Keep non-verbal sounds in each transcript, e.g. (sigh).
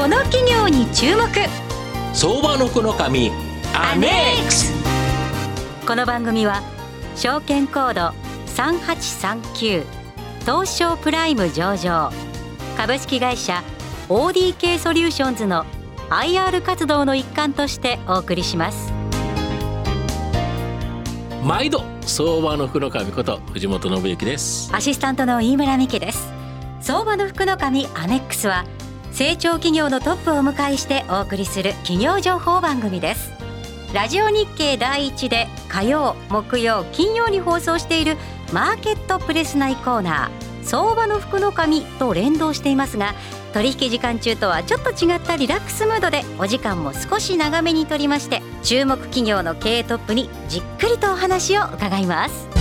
この企業に注目。相場の福の神アネックス。この番組は証券コード3839東証プライム上場。株式会社 ODK ソリューションズの IR 活動の一環としてお送りします。毎度相場の福の神こと藤本信之です。アシスタントの飯村美希です。相場の福の神アネックスは成長企業のトップをお迎えしてお送りする企業情報番組です。ラジオ日経第一で火曜木曜金曜に放送しているマーケットプレス内コーナー相場の福の神と連動していますが取引時間中とはちょっと違ったリラックスムードでお時間も少し長めにとりまして注目企業の経営トップにじっくりとお話を伺います。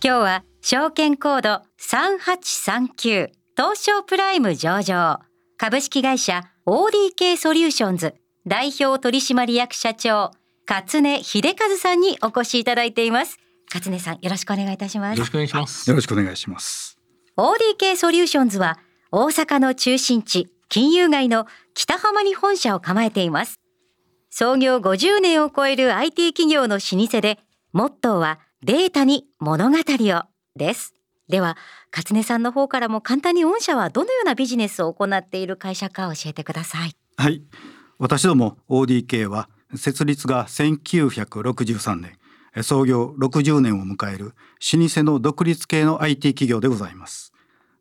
今日は証券コード3839東証プライム上場。株式会社 ODK ソリューションズ代表取締役社長勝根秀和さんにお越しいただいています。勝根さんよろしくお願いいたします。よろしくお願いします。よろしくお願いします。ODK ソリューションズは大阪の中心地金融街の北浜に本社を構えています。創業50年を超える IT 企業の老舗でモットーはデータに物語をですでは勝根さんの方からも簡単に御社はどのようなビジネスを行っている会社か教えてくださいはい、私ども ODK は設立が1963年、創業60年を迎える老舗の独立系の IT 企業でございます。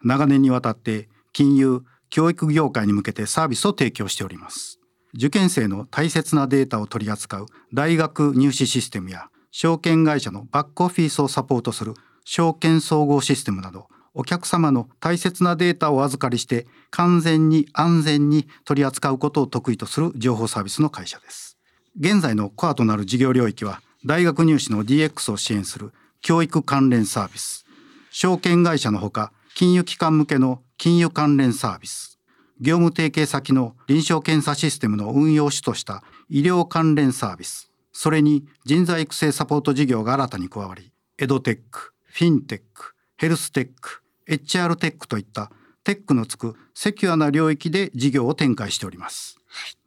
長年にわたって金融、教育業界に向けてサービスを提供しております。受験生の大切なデータを取り扱う大学入試システムや証券会社のバックオフィスをサポートする証券総合システムなどお客様の大切なデータをお預かりして完全に安全に取り扱うことを得意とする情報サービスの会社です。現在のコアとなる事業領域は大学入試の DX を支援する教育関連サービス。証券会社のほか金融機関向けの金融関連サービス。業務提携先の臨床検査システムの運用を主とした医療関連サービス。それに人材育成サポート事業が新たに加わりエドテックフィンテックヘルステック HR テックといったテックのつくセキュアな領域で事業を展開しております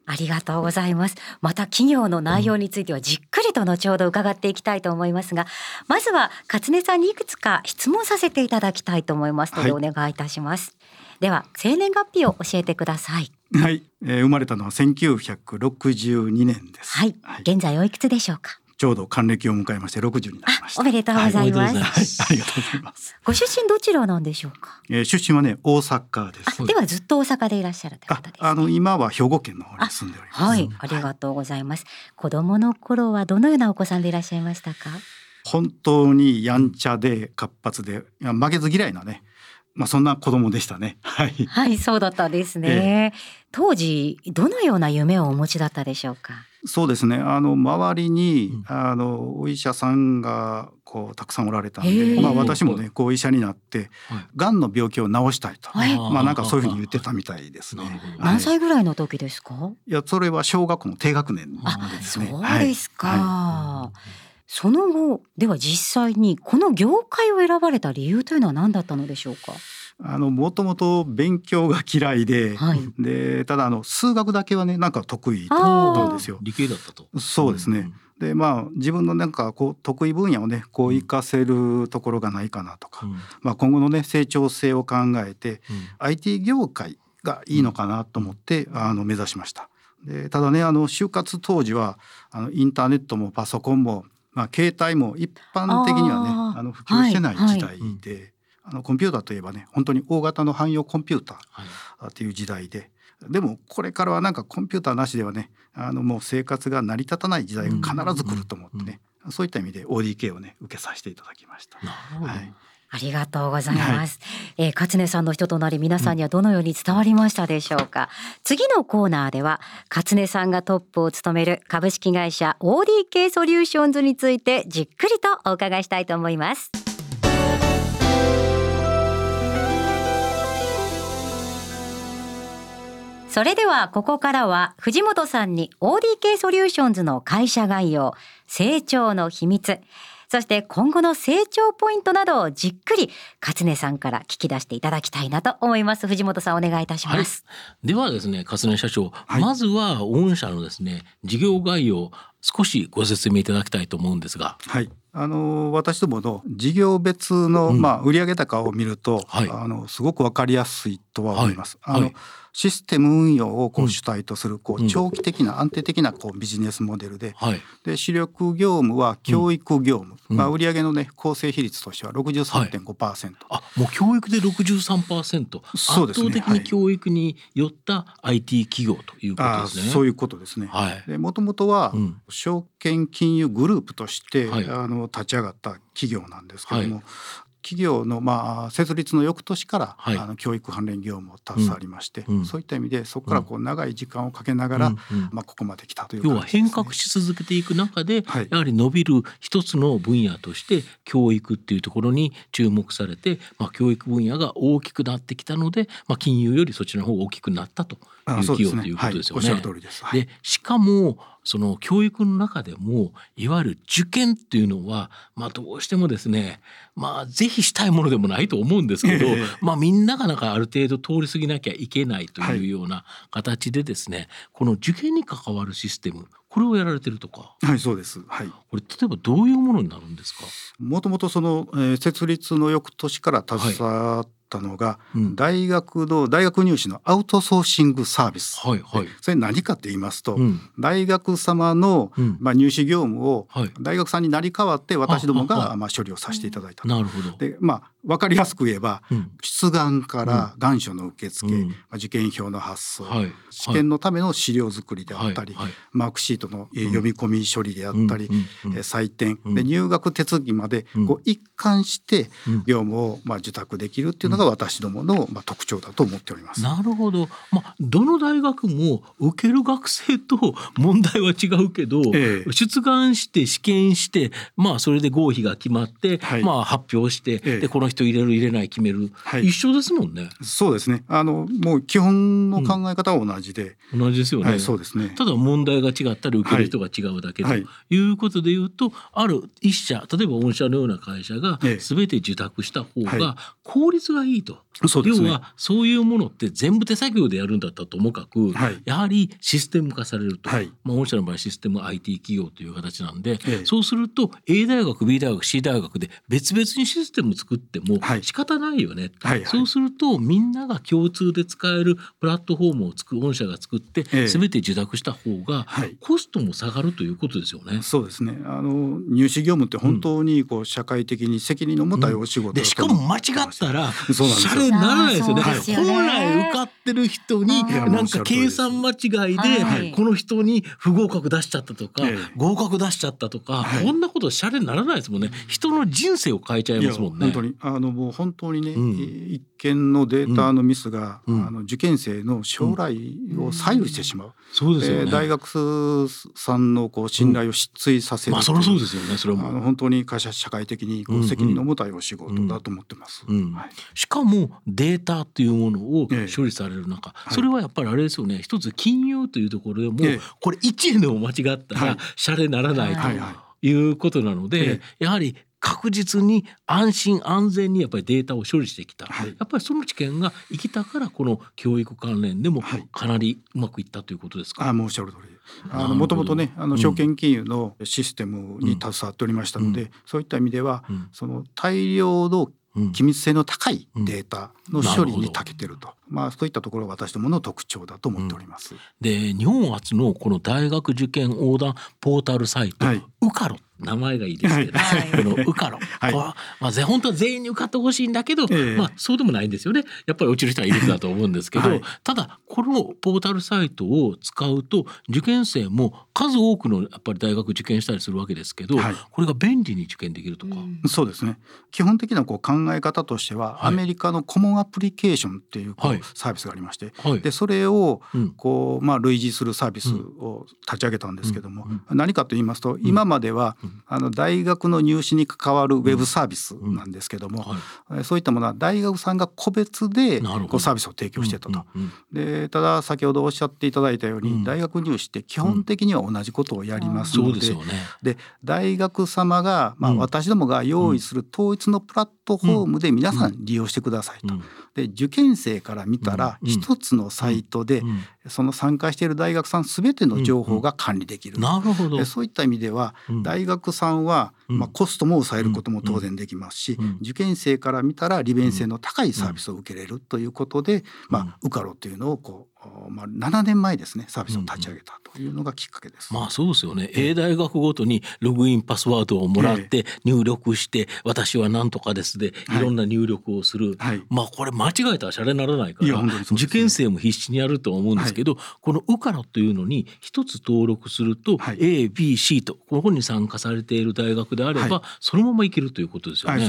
ありがとうございます。また企業の内容についてはじっくりと後ほど伺っていきたいと思いますが、まずは勝根さんにいくつか質問させていただきたいと思いますので、はいお願いいたします。では生年月日を教えてください。はい、えー生まれたのは1962年です。はい、現在おいくつでしょうか？ちょうど還暦を迎えまして60になりました。おめでとうございます。はいありがとうございます。(laughs) ご出身どちらなんでしょうか？えー出身はね大阪ですあ。ではずっと大阪でいらっしゃるといことです、ね。あの今は兵庫県の方に住んでおります。はい、ありがとうございます。子供の頃はどのようなお子さんでいらっしゃいましたか？本当にやんちゃで活発で負けず嫌いなね、まあそんな子供でしたね。はい。はい、そうだったですね。当時どのような夢をお持ちだったでしょうか？そうですね。あの周りに、うんあのお医者さんがこうたくさんおられたんへで、ーまあ私もねこう医者になってはいがんの病気を治したいと、はいまあなんかそういうふうに言ってたみたいですね。何歳ぐらいの時ですか？いやそれは小学校の低学年あ、そうですね。ですか。はその後では実際にこの業界を選ばれた理由というのは何だったのでしょうか？いあのもともと勉強が嫌いで、はい。でただあの数学だけはねなんか得意だったんですよ。理系だったとそうですね。でまあ自分のなんかこう得意分野をねこう活かせるところがないかなとか、うんまあ今後のね成長性を考えてうん IT 業界がいいのかなと思って、あの目指しました。でただねあの就活当時はあのインターネットもパソコンも、まあ、携帯も一般的にはねあの普及してないはい時代で、あのコンピューターといえばね本当に大型の汎用コンピュータはい。ーっていう時代ででもこれからはなんかコンピューターなしではねあのもう生活が成り立たない時代が必ず来ると思ってね、そういった意味で ODK をね受けさせていただきました。なるほど。はいありがとうございます。えー、勝根さんの人となり皆さんにはどのように伝わりましたでしょうか。次のコーナーでは勝根さんがトップを務める株式会社 ODK ソリューションズについてじっくりとお伺いしたいと思います。それではここからは藤本さんに ODK ソリューションズの会社概要、成長の秘密、そして今後の成長ポイントなどをじっくり勝根さんから聞き出していただきたいなと思います藤本さんお願いいたします、はい、ではですね勝根社長、はい、まずは御社のですね事業概要少しご説明いただきたいと思うんですが。はい。あの私どもの事業別の、うん、まあ売上高を見ると、はい、あのすごくわかりやすいとは思います。はい、あの、はいシステム運用をこう主体とするこう長期的な安定的なこうビジネスモデルで,、で主力業務は教育業務、まあ、売上のね構成比率としては63.5%、はい、あもう教育で63%そうです、ね、圧倒的に教育によった IT 企業ということですね。そういうことですね。はい、でもともとは証券金融グループとして、あの立ち上がった企業なんですけども、企業のまあ設立の翌年から、はい、あの教育関連業務を携わりまして、うん、そういった意味でそこからこう長い時間をかけながら、うん、まあ、ここまで来たという、ね、要は変革し続けていく中で、はい、やはり伸びる一つの分野として教育っていうところに注目されて、まあ、教育分野が大きくなってきたので、まあ、金融よりそちらの方が大きくなったという企業ということですよね。でしかもその教育の中でもいわゆる受験っていうのは、まあ、どうしてもですねまあ是非したいものでもないと思うんですけど、えー、まあ、みんながなんかある程度通り過ぎなきゃいけないというような形でですね、はい、この受験に関わるシステムこれをやられてるとか。はい、そうです。はい。これ例えばどういうものになるんですか？もともとその、えー、設立の翌年から携わっったのが、うん、大学の大学入試のアウトソーシングサービス、はいはい、それ何かって言いますと、うん、大学様の、うん、まあ、入試業務を大学さんになり代わって私どもがまあ処理をさせていただいたなるほど。でまあ分かりやすく言えば、出願から願書の受付、まあ、受験票の発送、はい、試験のための資料作りであったり、はい。はい、マークシートの読み込み処理であったり、うん、採点、で入学手続きまでこう一貫して業務をまあ受託できるっていうのが私どものまあ特徴だと思っております。なるほど、まあ、どの大学も受ける学生と (laughs) 問題は違うけど、ええ、出願して試験して、まあ、それで合否が決まって、はい、まあ、発表して、え、でこの人入れる入れない決める、はい、一緒ですもんね。そうですね。あのもう基本の考え方は同じで、うん、同じですよね、はい、そうですね。ただ問題が違ったり受ける人が違うだけとい。うことでいうと、ある一社例えば御社のような会社が全て受託した方が効率がいいと。そうですね、要はそういうものって全部手作業でやるんだったらともかく、はい、やはりシステム化されると、はい、まあ、御社の場合システム IT 企業という形なんで、ええ、そうすると A 大学 B 大学 C 大学で別々にシステム作っても仕方ないよね、はい、そうするとみんなが共通で使えるプラットフォームを作る御社が作って、ええ、全て受託した方がコストも下がるということですよね。そうですね。あの入試業務って本当にこう社会的に責任の重たいお仕事、うん、でしかも間違ったらそうなんですよ。ならないですよね。本来受かってる人になんか計算間違いでこの人に不合格出しちゃったとか合格出しちゃったとかこんなことシャレにならないですもんね。人の人生を変えちゃいますもんね。本当に。あのもう本当にね、一見のデータのミスが、あの受験生の将来を左右してしまう。そうですよね。大学さんのこう信頼を失墜させる。まあそりゃそうですよね。それもあの本当に会社社会的にこう責任の重たいお仕事だと思ってます。しかもデータっていうものを処理される中、ええ、それはやっぱりあれですよね。一つ金融というところでも、え、これ1円でも間違ったらシャレならないということなので、やはり確実に安心安全にやっぱりデータを処理してきた、はい、やっぱりその知見が生きたからこの教育関連でもかなりうまくいったということですか、はい、あもうおっしゃる通り。あのもともとねあの証券金融のシステムに携わっておりましたので、うん、そういった意味では、うん、その大量の機密性の高いデータの処理に長けてると、うん、まあそういったところが私ど。もの特徴だと思っております。で日本初のこの大学受験横断ポータルサイト、はい、ウカロ。名前がいいですけど、はい、(laughs) このウカロ、はい、まあ、本当は全員に受かってほしいんだけど、えー、まあ、そうでもないんですよね。やっぱり落ちる人はいるんだと思うんですけど、はい、ただこのポータルサイトを使うと受験生も数多くのやっぱり大学受験したりするわけですけど、これが便利に受験できるとか、うん、そうですね。基本的なこう考え方としては、アメリカのコモンアプリケーションっていうサービスがありまして、でそれをこう、まあ、類似するサービスを立ち上げたんですけども、何かと言いますと今ままでは、あの大学の入試に関わるウェブサービスなんですけども、そういったものは大学さんが個別でこうサービスを提供してたと。でただ先ほどおっしゃっていただいたように、大学入試って基本的には同じことをやりますので,、で大学様が、まあ、私どもが用意する統一のプラットフォームで皆さん利用してくださいと。で受験生から見たら一つのサイトでその参加している大学さん全ての情報が管理できる。なるほど。そういった意味では大学さんはまあコストも抑えることも当然できますし受験生から見たら利便性の高いサービスを受けれるということでまあ受かろうというのをこうまあ、7年前ですねサービスを立ち上げたというのがきっかけです。まあそうですよね、A 大学ごとにログインパスワードをもらって入力して、私は何とかですでい。ろんな入力をする、はい、まあこれ間違えたらシャレにならないから、ね、受験生も必死にやると思うんですけど、はい、このウカロというのに一つ登録すると、はい、ABC とここに参加されている大学であれば、そのままいけるということですよね。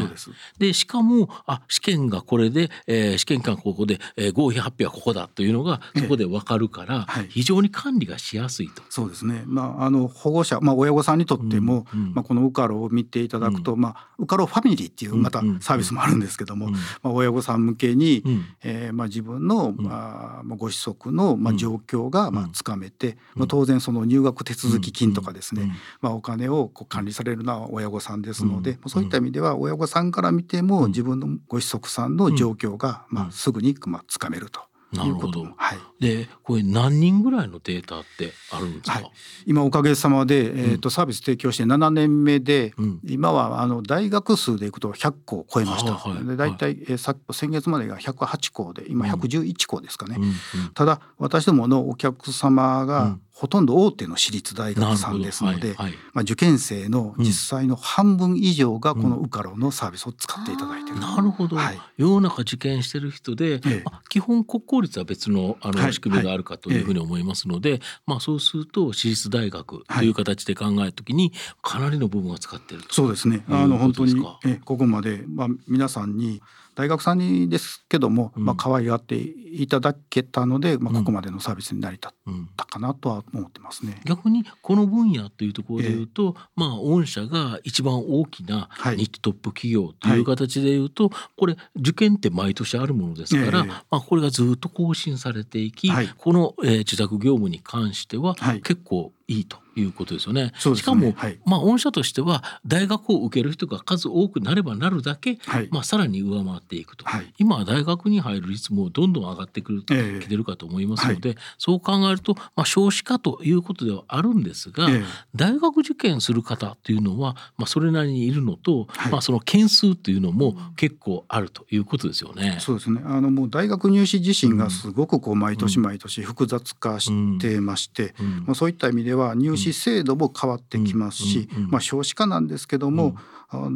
でしかもあ試験がこれで、えー、試験官ここで、えー、合否発表はここだというのがそこで分かるから、非常に管理がしやすいと。そうですね、まあ、あの保護者、まあ、親御さんにとっても、まあ、このウカロを見ていただくと、うん、まあ、ウカロファミリーっていうまたサービスもあるんですけども、うん、まあ、親御さん向けに、うん、えー、まあ、自分の、まあ、ご子息の、まあ、状況が、まあ、つかめて、まあ、当然その入学手続き金とかですね、まあ、お金をこう管理されるのは親御さんですので、そういった意味では親御さんから見ても自分のご子息さんの状況が、まあ、すぐに、まあ、つかめると。なるほど。はい、でこれ何人ぐらいのデータってあるんですか、はい、今おかげさまで、えーと、サービス提供して7年目で、うん、今はあの大学数でいくと100校を超えました。はい、で大体、えー、さ先月までが108校で今111校ですかね。うんうん、ただ私どものお客様が、ほとんど大手の私立大学さんですので、はいはい、まあ、受験生の実際の半分以上がこのウカロのサービスを使っていただいている、うん、なるほど、はい、世の中受験してる人で、ええ、基本国公立は別のあの仕組みがあるかというふうに思いますので、まあ、そうすると私立大学という形で考えるときにかなりの部分を使っているそうですね。あの本当にえここまで、まあ、皆さんに大学さんにですけども、まあ可愛がっていただけたので、まあここまでのサービスに成り立ったかなとは思ってますね。逆にこの分野というところでいうと、えー、まあ御社が一番大きなニッチトップ企業という形でいうと、はい、これ受験って毎年あるものですから、えー、まあこれがずっと更新されていき、はい、この、えー、自宅業務に関しては結構いいということですよね。ね。しかも、はい、まあ御社としては大学を受ける人が数多くなればなるだけ、はい、まあさらに上回っていくと、はい、今は大学に入る率もどんどん上がってくる、えー、きてるかと思いますので、そう考えると、まあ少子化ということではあるんですが、えー、大学受験する方っていうのはまあそれなりにいるのと、まあその件数っていうのも結構あるということですよね。そうですね。あのもう大学入試自身がすごくこう毎年毎年複雑化してまして、うん。うん、まあそういった意味では入試制度も変わってきますし、まあ、少子化なんですけども、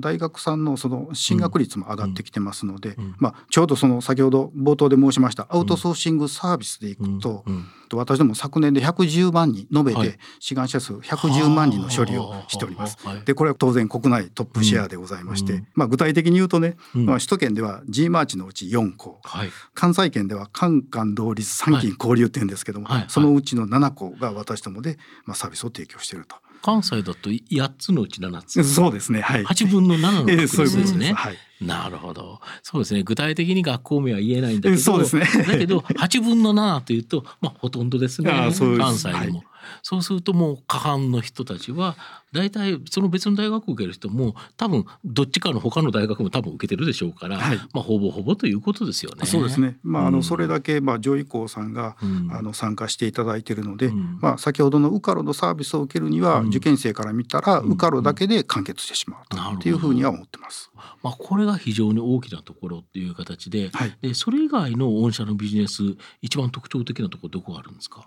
大学さんのその進学率も上がってきてますので、まあ、ちょうどその先ほど冒頭で申しましたアウトソーシングサービスでいくと、私ども昨年で110万人延べて志願者数110万人の処理をしております。でこれは当然国内トップシェアでございまして、まあ、具体的に言うとね、まあ、首都圏では G マーチのうち4校、関西圏では関関同率参勤交流ってい。うんですけども、そのうちの7校が私どもで、まあ、サービスを提供していると。関西だと8つのうち7つ。そうですね。はい。8分の7の確率ですね。はい。なるほど。そうですね。具体的に学校名は言えないんだけど、そうですね。だけど8分の7というと、まあほとんどですね。関西でも。はいそうするともう過半の人たちは大体その別の大学を受ける人も多分どっちかの他の大学も多分受けてるでしょうから、はい、まあほぼほぼということですよね。そうですね。まああのそれだけまあ上位校さんが、あの参加していただいているので、まあ先ほどのウカロのサービスを受けるには、受験生から見たらウカロだけで完結してしまうとっていうふうには思ってます。まあこれが非常に大きなところっていう形で、はい、でそれ以外の御社のビジネス一番特徴的なところどこがあるんですか？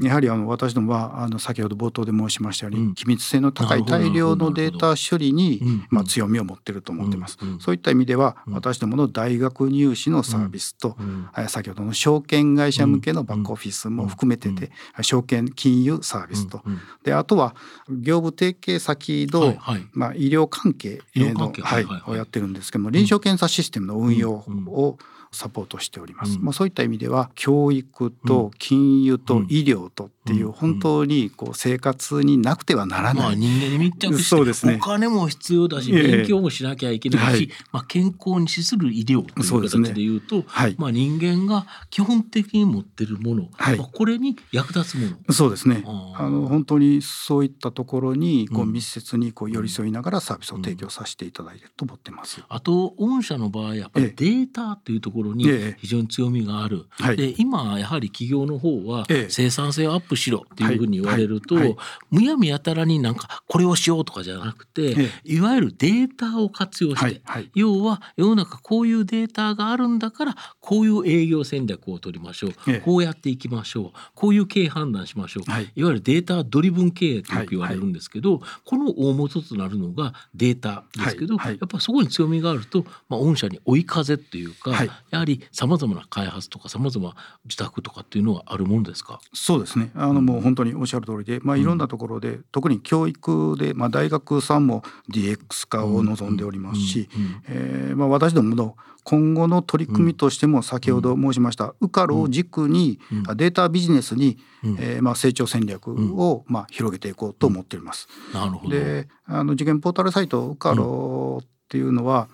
やはりあの私どもはあの先ほど冒頭で申しましたように、うん、機密性の高い大量のデータ処理に、まあ、強みを持っていると思ってます、そういった意味では、私どもの大学入試のサービスと、うん、先ほどの証券会社向けのバックオフィスも含めてて、証券金融サービスと、であとは業務提携先の、まあ、医療関係のはいをやってるんですけども臨床検査システムの運用を、サポートしております。うん、まあ、そういった意味では教育と金融と医療とっていう本当にこう生活になくてはならない。人間に密着して、ね、お金も必要だし勉強もしなきゃいけないし、まあ、健康に資する医療という形でいうと、ねはい、まあ、人間が基本的に持ってるもの、はい、まあ、これに役立つもの。そうですね。あの本当にそういったところにこう密接にこう寄り添いながらサービスを提供させていただいていると思ってます。あと御社の場合やっぱりデータというところに非常に強みがある。ええ、で今やはり企業の方は生産性をアップしろっていうふうに言われると、はい。はい、むやみやたらになんかこれをしようとかじゃなくて、いわゆるデータを活用して、要は世の中こういうデータがあるんだからこういう営業戦略を取りましょう、こうやっていきましょう。こういう経営判断しましょう、い、わゆるデータドリブン経営とよく言われるんですけど、この大元となるのがデータですけど、やっぱそこに強みがあると、まあ、御社に追い風っていうか、やはりさまざまな開発とかさまざま自宅とかっていうのはあるもんですか？そうですね。あのもう本当におっしゃる通りで、まあ、いろんなところで、特に教育で、まあ、大学さんも DX 化を望んでおりますし、えまあ、私どもの今後の取り組みとしても先ほど申しましたウカロを軸にデータビジネスに、えー、まあ成長戦略をまあ広げていこうと思っております。なるほど。であの受験ポータルサイトウカロっていうのは、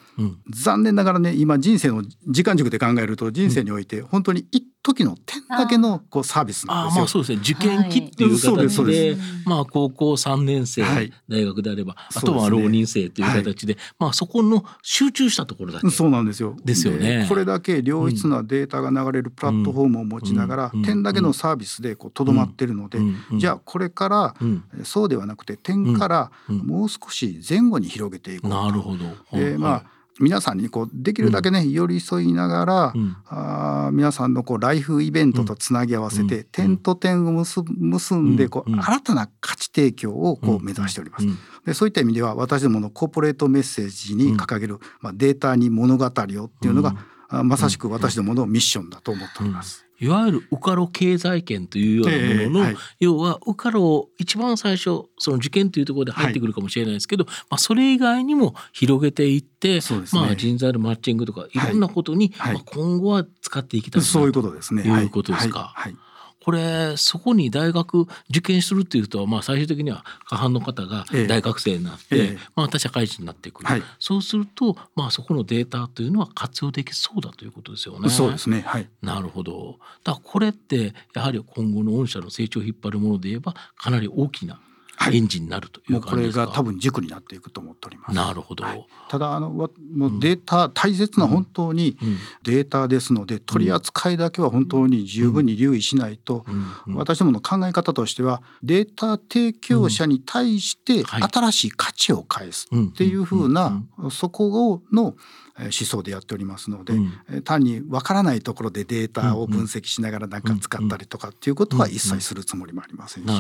残念ながらね今人生の時間軸で考えると人生において本当に一時の点だけのこうサービスなんですよ。あまあそうですね。受験期っていう形で、はい、まあ高校3年生、はい、大学であればあとは浪人生という形で、ねはい、まあそこの集中したところだけそうなんですよ。ですよね。これだけ良質なデータが流れるプラットフォームを持ちながら、うん、点だけのサービスでこうとどまってるので、うん、じゃあこれから、そうではなくて点からもう少し前後に広げていこうと。なるほど。えー、まあ皆さんにこうできるだけね、うん、寄り添いながら、うん、あ皆さんのこうライフイベントとつなぎ合わせて、うん、点と点を結結んでこう、新たな価値提供をこう目指しております。でそういった意味では私どものコーポレートメッセージに掲げる、まあ、データに物語をっていうのが、まさしく私どものミッションだと思っております。いわゆるウカロ経済圏というようなものの、えーはい、要はウカロを一番最初その受験というところで入ってくるかもしれないですけど、はい、まあ、それ以外にも広げていって、ね、まあ、人材のマッチングとかいろんなことに、はい、まあ、今後は使っていきたいそういうことですね。い。うことですか？はいこれそこに大学受験するっていうと、まあ、最終的には過半の方が大学生になって、ええ、また社会人になってくる、はい、そうすると、まあ、そこのデータというのは活用できそうだということですよね。そうですね、はい、なるほど。だからこれってやはり今後の御社の成長を引っ張るもので言えばかなり大きなエンジンになるというこれが多分軸になっていくと思っております。なるほど。はい、ただあのもうデータ、うん、大切な本当にデータですので、うん、取り扱いだけは本当に十分に留意しないと、うん、私どもの考え方としてはデータ提供者に対して新しい価値を返すっていうふうな、そこの思想でやっておりますので、うん、単にわからないところでデータを分析しながら何か使ったりとかっていうことは一切するつもりもありませんし、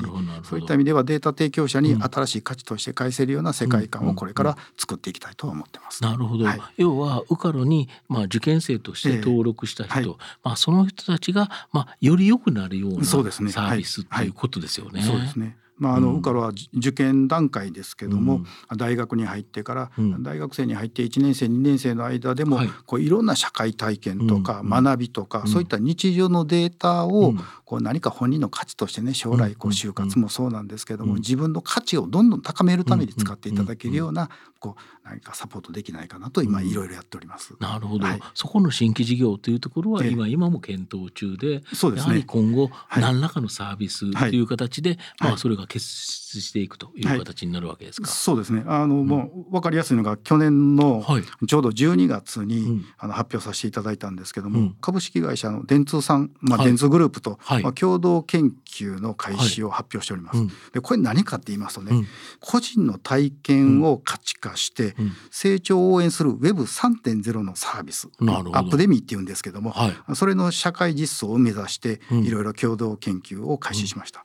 そういった意味ではデータ提供者に新しい価値として返せるような世界観をこれから作っていきたいと思ってます。なるほど、はい、要はウカロにまあ受験生として登録した人、えーはい、まあその人たちがまあより良くなるようなサービスということですよね。そうですね。まあ、あのウカロは受験段階ですけども、うん、大学に入ってから、うん、大学生に入って1年生2年生の間でも、はい、こういろんな社会体験とか学びとか、うん、そういった日常のデータをこう何か本人の価値としてね将来こう就活もそうなんですけども、自分の価値をどんどん高めるために使っていただけるようなこう何かサポートできないかなと今いろいろやっております。なるほど、はい、そこの新規事業というところは今、今も検討中でそうです、ね、やはり今後何らかのサービスという形で、まあ、それが結出していくという形になるわけですか？はい、そうですね。あの、うん、もう分かりやすいのが去年のちょうど12月に、あの発表させていただいたんですけども、うん、株式会社の電通さん、まあ、電通グループと、はい、まあ、共同研究の開始を発表しております。はい、でこれ何かって言いますとね、個人の体験を価値化して、成長を応援する Web3.0 のサービス、アップデミーっていうんですけども、それの社会実装を目指していろいろ共同研究を開始しました。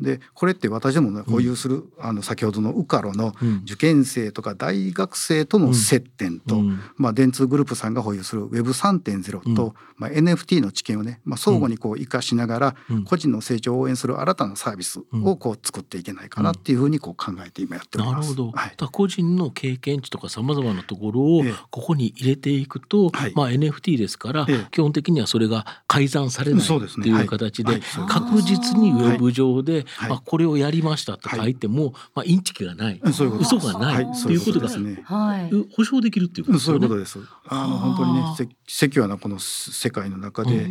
でこれって私ども、ね、保有する、あの先ほどのウカロの受験生とか大学生との接点と、まあ、電通グループさんが保有する Web3.0 と、まあ、NFT の知見をね、まあ、相互にこう生かしながら、個人の成長を応援する新たなサービスをこう作っていけないかなっていうふうにこう考えて今やっております。なるほど、はい、個人の経験値とかさまざまなところをここに入れていくと、ええ、まあ、NFT ですから、え、基本的にはそれが改ざんされないとい。う形で確実にウェブ上で、まあ、これをやりましたと書い。ても、はい、まあインチキがない、そういうこと嘘がない、はい、ということが、ね、はい、保証できるっていうことですね。そういうことです。あの本当にねセキュアなこの世界の中で、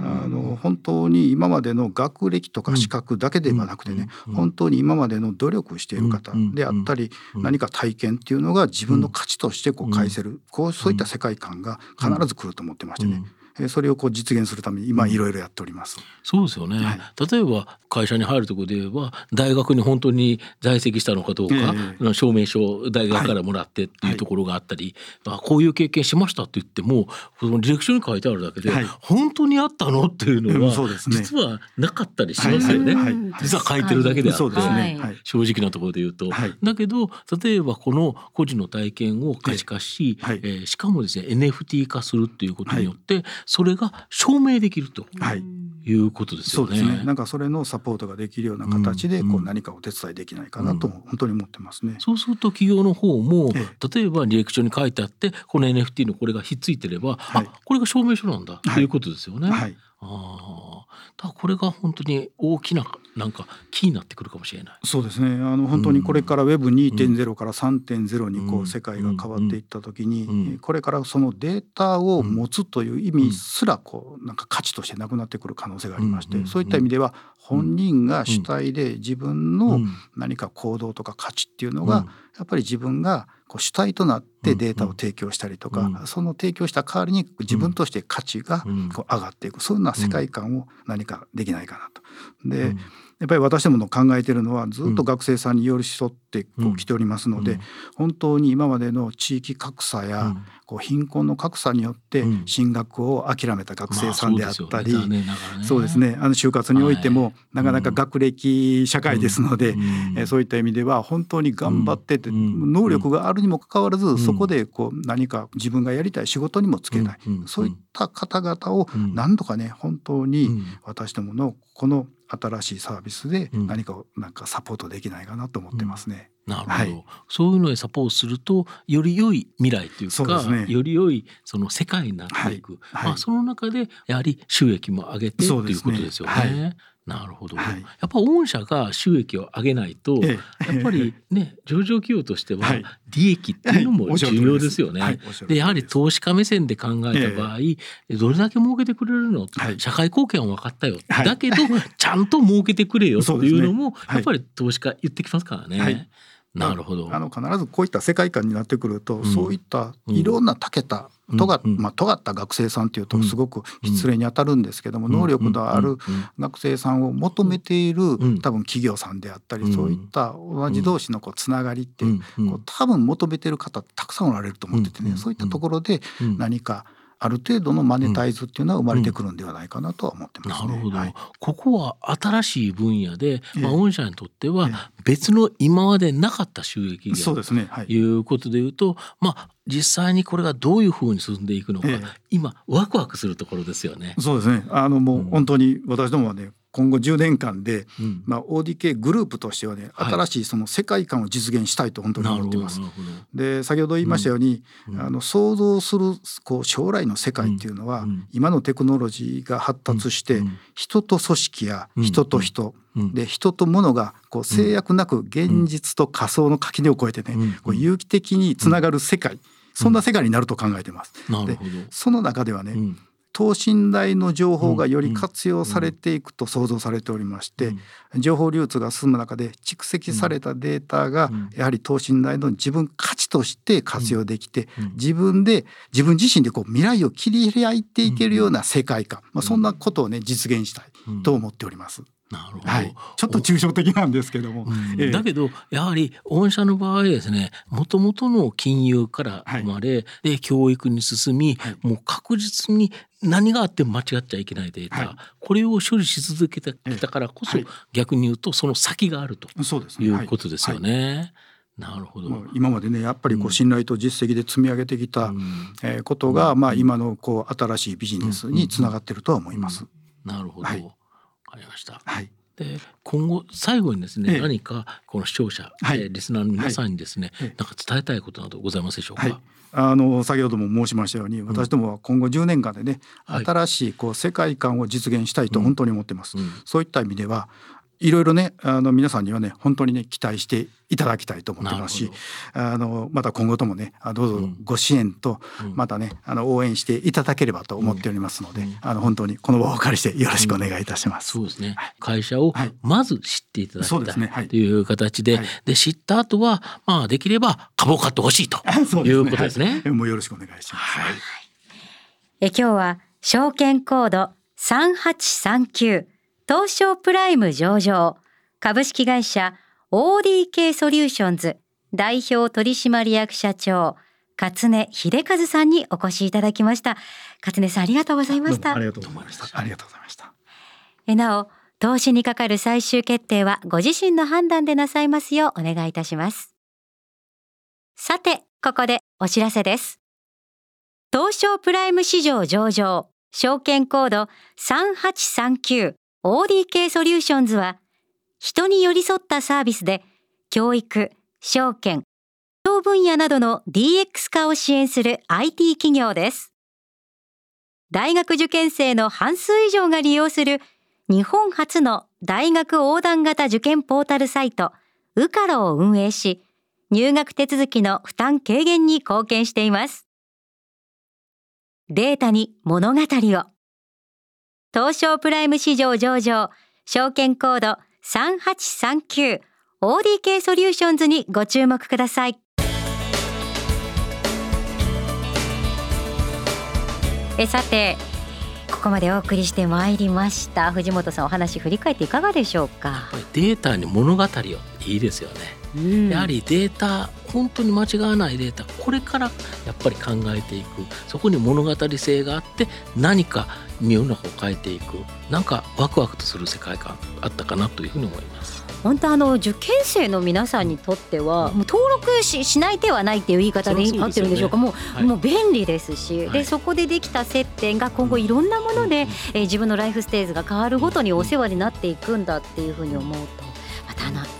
あの本当に今までの学歴とか資格だけではなくてね、本当に今までの努力をしている方であったり、何か体験っていうのが自分の価値としてこう返せる、こうそういった世界観が必ず来ると思ってましてね。それをこう実現するために今いろいろやっております。そうですよね。はい、例えば会社に入るところで言えば大学に本当に在籍したのかどうか、えー、証明書を大学からもらってっていうところがあったり、はい、こういう経験しましたって言ってもその履歴書に書いてあるだけで、はい、本当にあったのっていうのは、ね、実はなかったりしますよね。実は書いてるだけであって、ね、正直なところで言うと。だけど例えばこの個人の体験を可視化し、えー、えー、しかもですね NFT 化するっていうことによって、それが証明できると。はいいうことですよね。そうですね。なんかそれのサポートができるような形でこう何かお手伝いできないかなと本当に思ってますね。そうすると企業の方も、例えば履歴書に書いてあってこの NFT のこれがひっついてれば、はい、あこれが証明書なんだということですよね。はい、あだこれが本当に大きななんかキーになってくるかもしれない。そうですね。あの本当にこれから Web2.0 から3.0にこう世界が変わっていった時に、これからそのデータを持つという意味すらこうなんか価値としてなくなってくる可能性がありまして、そういった意味では本人が主体で自分の何か行動とか価値っていうのがやっぱり自分がこう主体となってデータを提供したりとか、その提供した代わりに自分として価値がこう上がっていく。そういうような世界観を何かできないかなと。で、やっぱり私どもの考えているのはずっと学生さんに寄り添ってこう来ておりますので、本当に今までの地域格差やこう貧困の格差によって進学を諦めた学生さんであったり、そうですね。あの就活においてもなかなか学歴社会ですので、えそういった意味では本当に頑張ってて能力があるにもかかわらずそこでこう何か自分がやりたい仕事にもつけない、そういった方々を何とかね本当に私どものこの新しいサービスで何かなんかサポートできないかなと思ってますね。うん、なるほど、はい、そういうのでサポートするとより良い未来というか、ね、より良いその世界になっていく、はい、まあ、その中でやはり収益も上げてと、ね、いうことですよね。なるほど、はい、やっぱ御社が収益を上げないと、ええ、やっぱりね (laughs) 上場企業としては利益っていうのも重要ですよね。はい、でやはり投資家目線で考えた場合、え、どれだけ儲けてくれるの、はい、社会貢献は分かったよ、だけどちゃんと儲けてくれよ (laughs) っていうのも、やっぱり投資家言ってきますからね。なるほど。あの必ずこういった世界観になってくると、うん、そういったいろんなたけた尖,、まあ、尖った学生さんっていうとすごく失礼にあたるんですけども、能力のある学生さんを求めている多分企業さんであったり、そういった同じ同士のこうつながりってこう多分求めてる方たくさんおられると思っててね、そういったところで何かある程度のマネタイズっていうのは生まれてくるんではないかなとは思ってます、ね。なるほど、はい、ここは新しい分野で、まあ、御社にとっては別の今までなかった収益源そうですね、はい、いうことでいうと、まあ実際にこれがどういうふうに進んでいくのか、今ワクワクするところですよね。そうですね。あのもう本当に私どもはね、今後10年間で、うん、まあ、ODK グループとしてはね新しいその世界観を実現したいと本当に思っています。で先ほど言いましたように、うん、あの想像するこう将来の世界っていうのは、うん、今のテクノロジーが発達して、人と組織や人と人、で人と物がこう制約なく現実と仮想の垣根を越えてね、こう有機的につながる世界、そんな世界になると考えてます。でその中ではね、等身大の情報がより活用されていくと想像されておりまして、情報流通が進む中で蓄積されたデータがやはり等身大の自分価値として活用できて、自分で自分自身でこう未来を切り開いていけるような世界観、まあ、そんなことをね実現したいと思っております。なるほど、はい、ちょっと抽象的なんですけども、うん。えだけどやはり御社の場合ですねもともとの金融から生まれ、はい、で教育に進み、はい、もう確実に何があっても間違っちゃいけないデータ、はい、これを処理し続けてきたからこそ、逆に言うとその先があるとい。うことですよね。なるほど。今までねやっぱりこう信頼と実績で積み上げてきた、うえことが、まあ、今のこう新しいビジネスにつながってるとは思います。なるほど、かりました。はい。で今後最後にですね、ええ、何かこの視聴者、はい、リスナーの皆さんにですね、はい、なんか伝えたいことなどございますでしょうか？はい、あの先ほども申しましたように私どもは今後10年間でね、うん、新しいこう世界観を実現したいと本当に思ってます。うん、そういった意味ではいろいろねあの皆さんにはね本当にね期待していただきたいと思ってますしあのまた今後ともねどうぞご支援と、またねあの応援していただければと思っておりますので、うん、あの本当にこの場をお借りしてよろしくお願いいたします。そうですね、会社をまず知っていただきたい、はい、という形で、はい、で知った後はまあできれば株を買ってほしいとい。うことですね。もうよろしくお願いします。はい、え今日は証券コード3839東証プライム上場。株式会社 ODK ソリューションズ代表取締役社長勝根秀和さんにお越しいただきました。勝根さんありがとうございました。ありがとうございました。ありがとうございました。えなお投資にかかる最終決定はご自身の判断でなさいますようお願いいたします。さてここでお知らせです。東証プライム市場上場証券コード3839 ODK ソリューションズは、人に寄り添ったサービスで、教育、証券、教分野などの DX 化を支援する IT 企業です。大学受験生の半数以上が利用する日本初の大学横断型受験ポータルサイト、ウカロを運営し、入学手続きの負担軽減に貢献しています。データに物語を。東証プライム市場上場、証券コード3839 ODK ソリューションズにご注目ください。えさてここまでお送りしてまいりました。藤本さんお話振り返っていかがでしょうか？データに物語をいいですよね、うん、やはりデータ本当に間違わないデータこれからやっぱり考えていく。そこに物語性があって何か世の中を変えていく。なんかワクワクとする世界観あったかなというふうに思います。本当あの受験生の皆さんにとっては、もう登録ししない手はないっていう言い方で合ってるんでしょうか、もう,、もう便利ですし、でそこでできた接点が今後いろんなもので、え自分のライフステージが変わるごとにお世話になっていくんだっていうふうに思うと。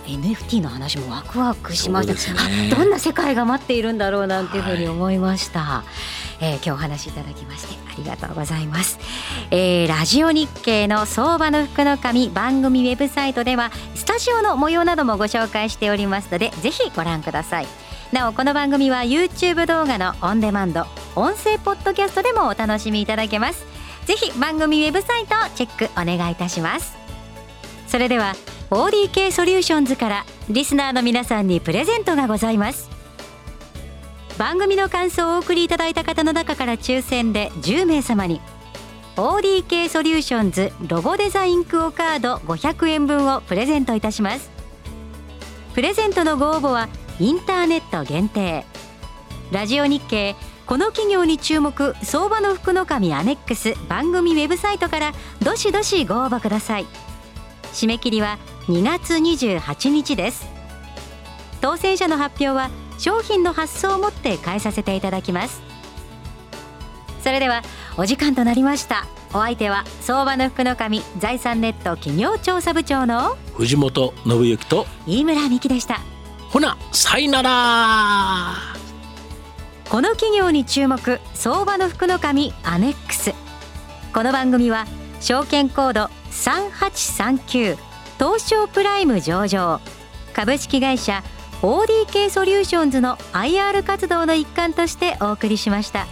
NFT の話もワクワクしました、ね、どんな世界が待っているんだろうなんていうふうに思いました、はい、えー、今日お話しいただきましてありがとうございます、えー、ラジオ日経の相場の福の神番組ウェブサイトではスタジオの模様などもご紹介しておりますのでぜひご覧ください。なおこの番組は YouTube 動画のオンデマンド音声ポッドキャストでもお楽しみいただけます。ぜひ番組ウェブサイトをチェックお願いいたします。それでは ODK ソリューションズからリスナーの皆さんにプレゼントがございます。番組の感想をお送りいただいた方の中から抽選で10名様に ODK ソリューションズロゴデザインクオカード500円分をプレゼントいたします。プレゼントのご応募はインターネット限定。ラジオ日経この企業に注目相場の福の神アネックス番組ウェブサイトからどしどしご応募ください。締め切りは2月28日です。当選者の発表は商品の発送をもって返させていただきます。それではお時間となりました。お相手は相場の福の神財産ネット企業調査部長の藤本信之と飯村美希でした。ほなさいなら。この企業に注目相場の福の神アネックス。この番組は証券コード3839東証プライム上場株式会社 ODK ソリューションズの IR 活動の一環としてお送りしました。